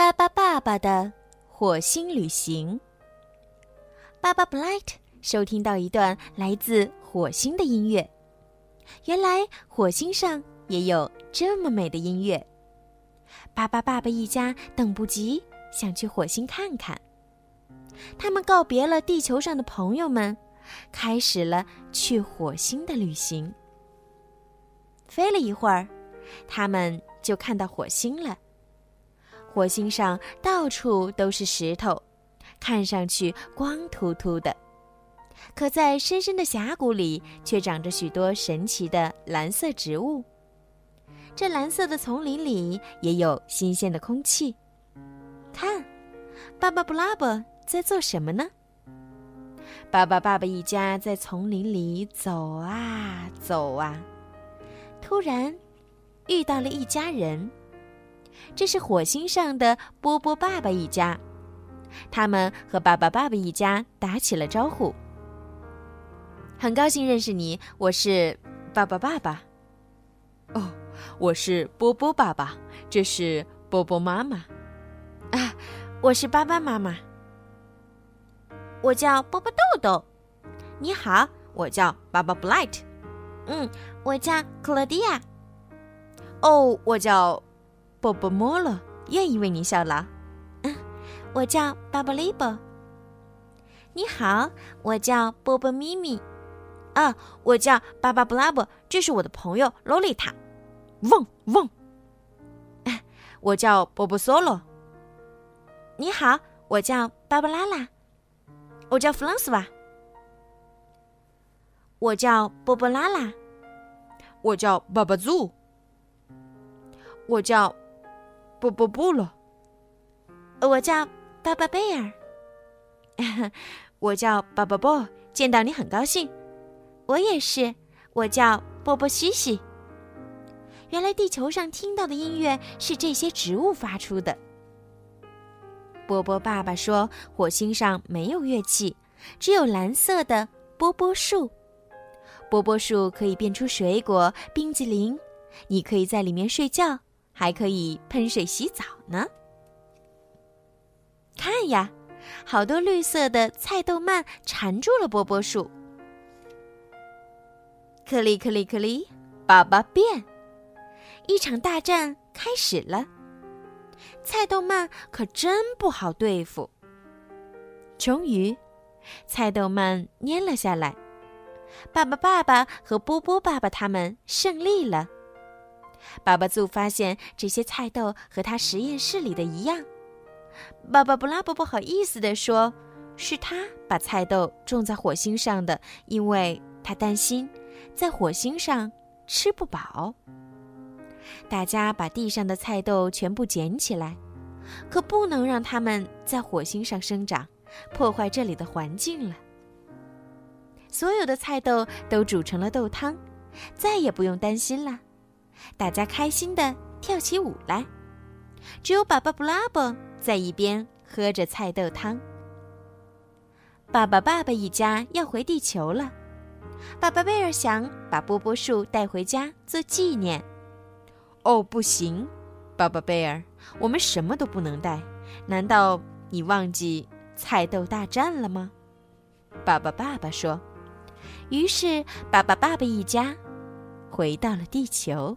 巴巴爸爸的火星旅行。巴巴布莱特收听到一段来自火星的音乐，原来火星上也有这么美的音乐。巴巴爸爸一家等不及想去火星看看。他们告别了地球上的朋友们，开始了去火星的旅行。飞了一会儿，他们就看到火星了。火星上到处都是石头，看上去光秃秃的。可在深深的峡谷里，却长着许多神奇的蓝色植物。这蓝色的丛林里也有新鲜的空气。看，巴巴布拉伯在做什么呢？巴巴爸爸一家在丛林里走啊走啊。突然，遇到了一家人。这是火星上的波波爸爸一家，他们和巴巴爸爸一家打起了招呼。很高兴认识你，我是巴巴爸爸。哦，我是波波爸爸，这是波波妈妈。啊，我是巴巴妈妈。我叫波波豆豆。你好，我叫巴巴 Blight。嗯，我叫克罗迪亚。哦，我叫波波莫洛，愿意为您效劳。嗯，我叫巴巴利波。你好，我叫波波咪咪。啊，我叫巴巴布拉伯，这是我的朋友洛丽塔。汪汪。我叫波波索罗。你好，我叫芭芭拉拉。我叫弗朗斯瓦。我叫波波拉拉。我叫巴巴祖，我叫波波不了，我叫巴巴贝尔，我叫巴巴波，见到你很高兴，我也是，我叫波波西西。原来地球上听到的音乐是这些植物发出的。波波爸爸说，火星上没有乐器，只有蓝色的波波树。波波树可以变出水果冰激凌，你可以在里面睡觉，还可以喷水洗澡呢。看呀，好多绿色的菜豆蔓缠住了波波树。克里克里克里，爸爸变，一场大战开始了。菜豆蔓可真不好对付。终于，菜豆蔓蔫了下来。爸爸、爸爸和波波爸爸他们胜利了。巴巴祖发现这些菜豆和他实验室里的一样。巴巴布拉伯不好意思地说：“是他把菜豆种在火星上的，因为他担心在火星上吃不饱。”大家把地上的菜豆全部捡起来，可不能让它们在火星上生长，破坏这里的环境了。所有的菜豆都煮成了豆汤，再也不用担心了。大家开心的跳起舞来，只有爸爸布拉伯在一边喝着菜豆汤。爸爸、爸爸一家要回地球了。爸爸贝尔想把波波树带回家做纪念。哦，不行，爸爸贝尔，我们什么都不能带。难道你忘记菜豆大战了吗？爸爸、爸爸说。于是，爸爸、爸爸一家回到了地球。